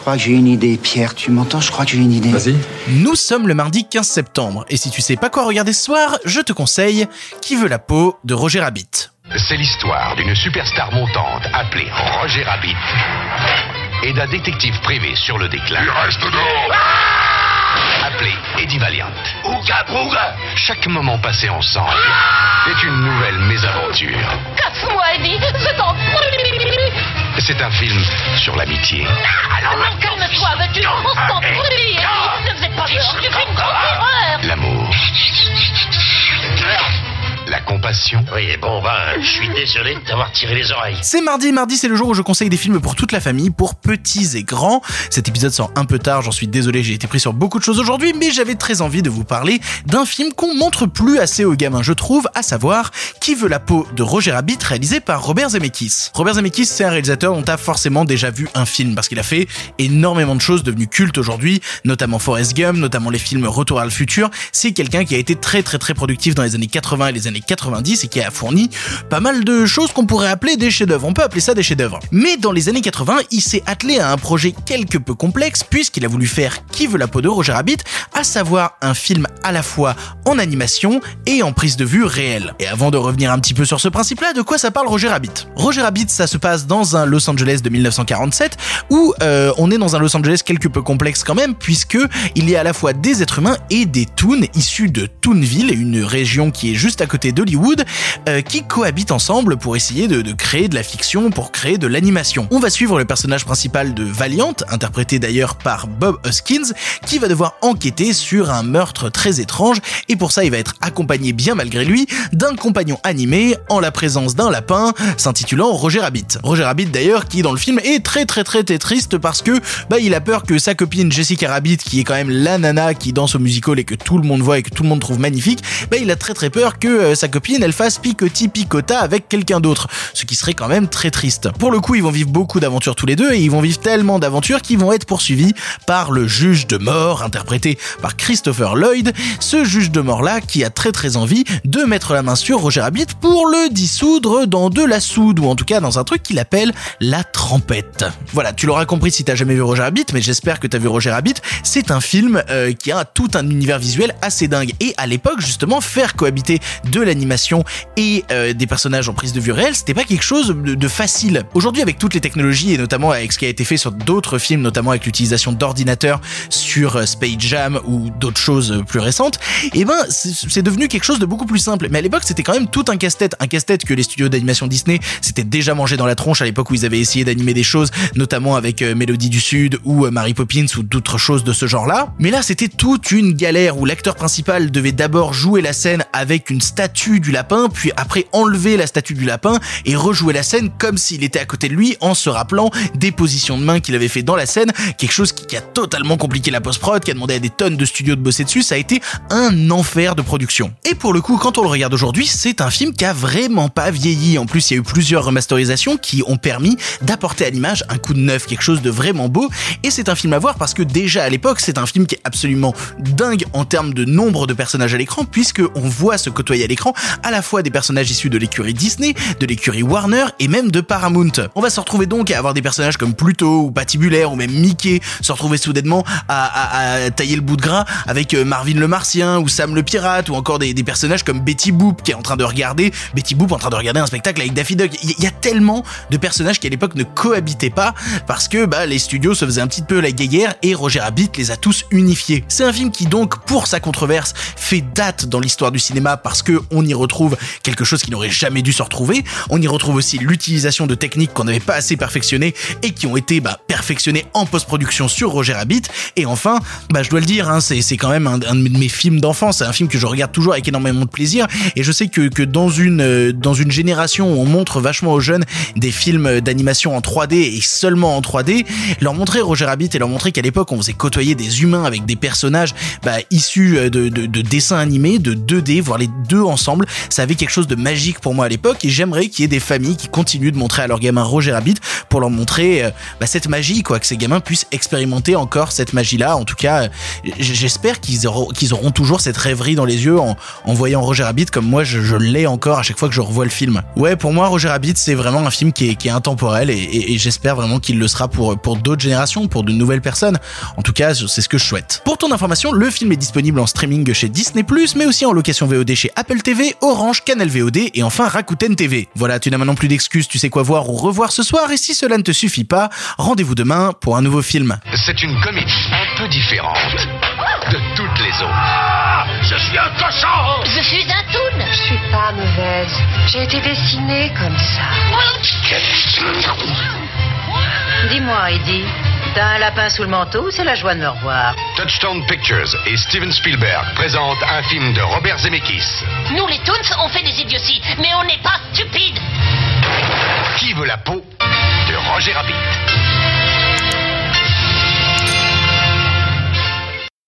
crois que j'ai une idée, Pierre. Tu m'entends? Je crois que j'ai une idée. Vas-y. Nous sommes le mardi 15 septembre, et si tu sais pas quoi regarder ce soir, je te conseille Qui veut la peau de Roger Rabbit. C'est l'histoire d'une superstar montante appelée Roger Rabbit et d'un détective privé sur le déclin. Il reste Appelé Eddie Valiant. Ouga bouga Chaque moment passé ensemble est une nouvelle mésaventure. Casse-moi, Eddie Je t'en prie C'est un film sur l'amitié, Alors, calme-toi, veux-tu On s'en compassion Oui, bon, ben, je suis désolé de t'avoir tiré les oreilles. C'est mardi, mardi c'est le jour où je conseille des films pour toute la famille, pour petits et grands. Cet épisode sort un peu tard, j'en suis désolé, j'ai été pris sur beaucoup de choses aujourd'hui, mais j'avais très envie de vous parler d'un film qu'on montre plus assez aux gamins, je trouve, à savoir Qui veut la peau de Roger Rabbit, réalisé par Robert Zemeckis. Robert Zemeckis, c'est un réalisateur dont t'as forcément déjà vu un film, parce qu'il a fait énormément de choses devenues cultes aujourd'hui, notamment Forrest Gump, notamment les films Retour à le futur. C'est quelqu'un qui a été très très très productif dans les années 80 et les années 90 et qui a fourni pas mal de choses qu'on pourrait appeler des chefs-d'œuvre. On peut appeler ça des chefs-d'œuvre. Mais dans les années 80, il s'est attelé à un projet quelque peu complexe puisqu'il a voulu faire Qui veut la peau de Roger Rabbit, à savoir un film à la fois en animation et en prise de vue réelle. Et avant de revenir un petit peu sur ce principe-là, de quoi ça parle Roger Rabbit? Roger Rabbit, ça se passe dans un Los Angeles de 1947 où euh, on est dans un Los Angeles quelque peu complexe quand même puisque il y a à la fois des êtres humains et des toons issus de Toonville, une région qui est juste à côté d'Hollywood, euh, qui cohabitent ensemble pour essayer de, créer de la fiction, pour créer de l'animation. On va suivre le personnage principal de Valiant, interprété d'ailleurs par Bob Hoskins, qui va devoir enquêter sur un meurtre très étrange, et pour ça il va être accompagné bien malgré lui d'un compagnon animé en la présence d'un lapin s'intitulant Roger Rabbit. Roger Rabbit d'ailleurs qui dans le film est très très très très triste parce que bah il a peur que sa copine Jessica Rabbit qui est quand même la nana qui danse au musical et que tout le monde voit et que tout le monde trouve magnifique, bah il a très très peur que euh, sa copine elle fasse picotis picota avec quelqu'un d'autre, ce qui serait quand même très triste. Pour le coup, ils vont vivre beaucoup d'aventures tous les deux et ils vont vivre tellement d'aventures qu'ils vont être poursuivis par le juge de mort interprété par Christopher Lloyd, ce juge de mort là qui a très très envie de mettre la main sur Roger Rabbit pour le dissoudre dans de la soude ou en tout cas dans un truc qu'il appelle la trempette. Voilà, tu l'auras compris si t'as jamais vu Roger Rabbit, mais j'espère que t'as vu Roger Rabbit. C'est un film euh, qui a tout un univers visuel assez dingue et à l'époque justement faire cohabiter de l'animation et euh, des personnages en prise de vue réelle, c'était pas quelque chose de, facile. Aujourd'hui avec toutes les technologies et notamment avec ce qui a été fait sur d'autres films, notamment avec l'utilisation d'ordinateurs sur euh, Space Jam ou d'autres choses euh, plus récentes, et ben c'est c'est devenu quelque chose de beaucoup plus simple. Mais à l'époque c'était quand même tout un casse-tête, un casse-tête que les studios d'animation Disney s'étaient déjà mangé dans la tronche à l'époque où ils avaient essayé d'animer des choses, notamment avec euh, Mélodie du Sud ou euh, Mary Poppins ou d'autres choses de ce genre-là. Mais là c'était toute une galère où l'acteur principal devait d'abord jouer la scène avec une statue du lapin, puis après enlever la statue du lapin et rejouer la scène comme s'il était à côté de lui en se rappelant des positions de main qu'il avait fait dans la scène, quelque chose qui, a totalement compliqué la post-prod, qui a demandé à des tonnes de studios de bosser dessus, ça a été un enfer de production. Et pour le coup, quand on le regarde aujourd'hui, c'est un film qui a vraiment pas vieilli. En plus, il y a eu plusieurs remasterisations qui ont permis d'apporter à l'image un coup de neuf, quelque chose de vraiment beau. Et c'est un film à voir parce que déjà à l'époque, c'est un film qui est absolument dingue en termes de nombre de personnages à l'écran, puisque on voit se côtoyer à l'écran à la fois des personnages issus de l'écurie Disney, de l'écurie Warner et même de Paramount. On va se retrouver donc à avoir des personnages comme Pluto ou Patibulaire ou même Mickey se retrouver soudainement à, tailler le bout de gras avec euh, Marvin le Martien ou Sam le Pirate ou encore des, personnages comme Betty Boop qui est en train de regarder Betty Boop en train de regarder un spectacle avec Daffy Duck. Il y, il y a tellement de personnages qui à l'époque ne cohabitaient pas parce que bah, les studios se faisaient un petit peu la guéguerre et Roger Rabbit les a tous unifiés. C'est un film qui donc pour sa controverse fait date dans l'histoire du cinéma parce que on y retrouve quelque chose qui n'aurait jamais dû se retrouver. On y retrouve aussi l'utilisation de techniques qu'on n'avait pas assez perfectionnées et qui ont été bah, perfectionnées en post-production sur Roger Rabbit. Et enfin, bah, je dois le dire, hein, c'est c'est quand même un, de mes films d'enfance. C'est un film que je regarde toujours avec énormément de plaisir. Et je sais que, que dans une euh, dans une génération où on montre vachement aux jeunes des films d'animation en 3D et seulement en 3D, leur montrer Roger Rabbit et leur montrer qu'à l'époque on faisait côtoyer des humains avec des personnages bah, issus euh, de, de, de dessins animés, de 2D, voir les deux ensemble, ça avait quelque chose de magique pour moi à l'époque et j'aimerais qu'il y ait des familles qui continuent de montrer à leurs gamins Roger Rabbit pour leur montrer euh, bah, cette magie, quoi, que ces gamins puissent expérimenter encore cette magie-là. En tout cas, euh, j'espère qu'ils auront, qu'ils auront toujours cette rêverie dans les yeux en, en voyant Roger Rabbit comme moi je, l'ai encore à chaque fois que je revois le film. Ouais, pour moi, Roger Rabbit, c'est vraiment un film qui est, qui est intemporel et j'espère vraiment qu'il le sera pour, pour d'autres générations, pour de nouvelles personnes. En tout cas, c'est ce que je souhaite. Pour ton information, le film est disponible en streaming chez Disney+, mais aussi en location VOD chez Apple TV, Orange, Canal VOD et enfin Rakuten TV. Voilà, tu n'as maintenant plus d'excuses, tu sais quoi voir ou revoir ce soir et si cela ne te suffit pas, rendez-vous demain pour un nouveau film. C'est une comédie un peu différente de toutes les autres. Je suis un cochon Je suis un toon. Je suis pas mauvaise. J'ai été dessinée comme ça. Dis-moi, Eddie, t'as un lapin sous le manteau ou c'est la joie de me revoir Touchstone Pictures et Steven Spielberg présentent un film de Robert Zemeckis. Nous, les toons, on fait des idioties, mais on n'est pas stupides. Qui veut la peau de Roger Rabbit?